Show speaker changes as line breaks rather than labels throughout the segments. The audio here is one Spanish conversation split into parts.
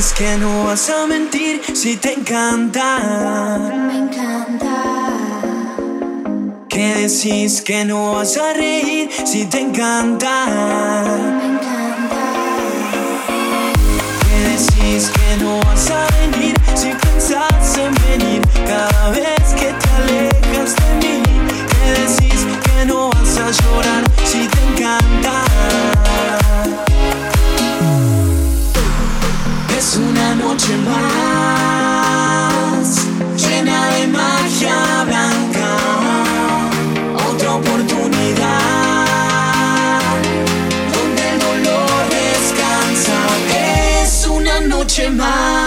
decís que no vas a mentir si te encanta.
Me encanta.
Que decís que no vas a reír si te encanta.
Me encanta.
Que decís que no vas a venir si pensás en venir cada vez your mind.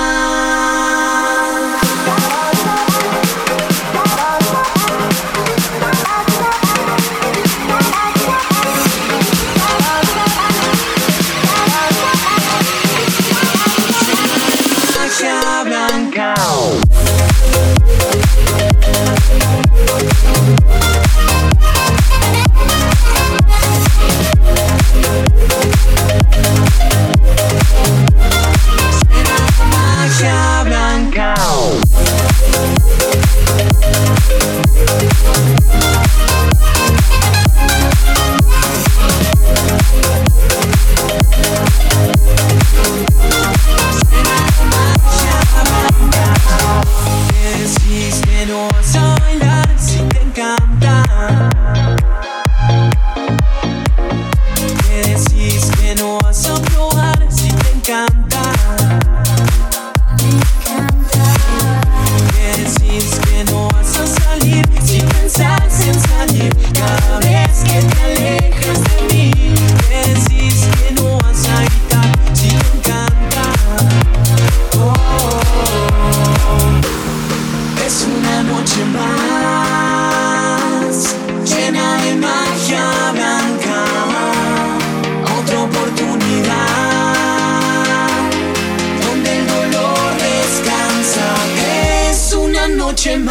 No vas a bailar si te encanta. Trên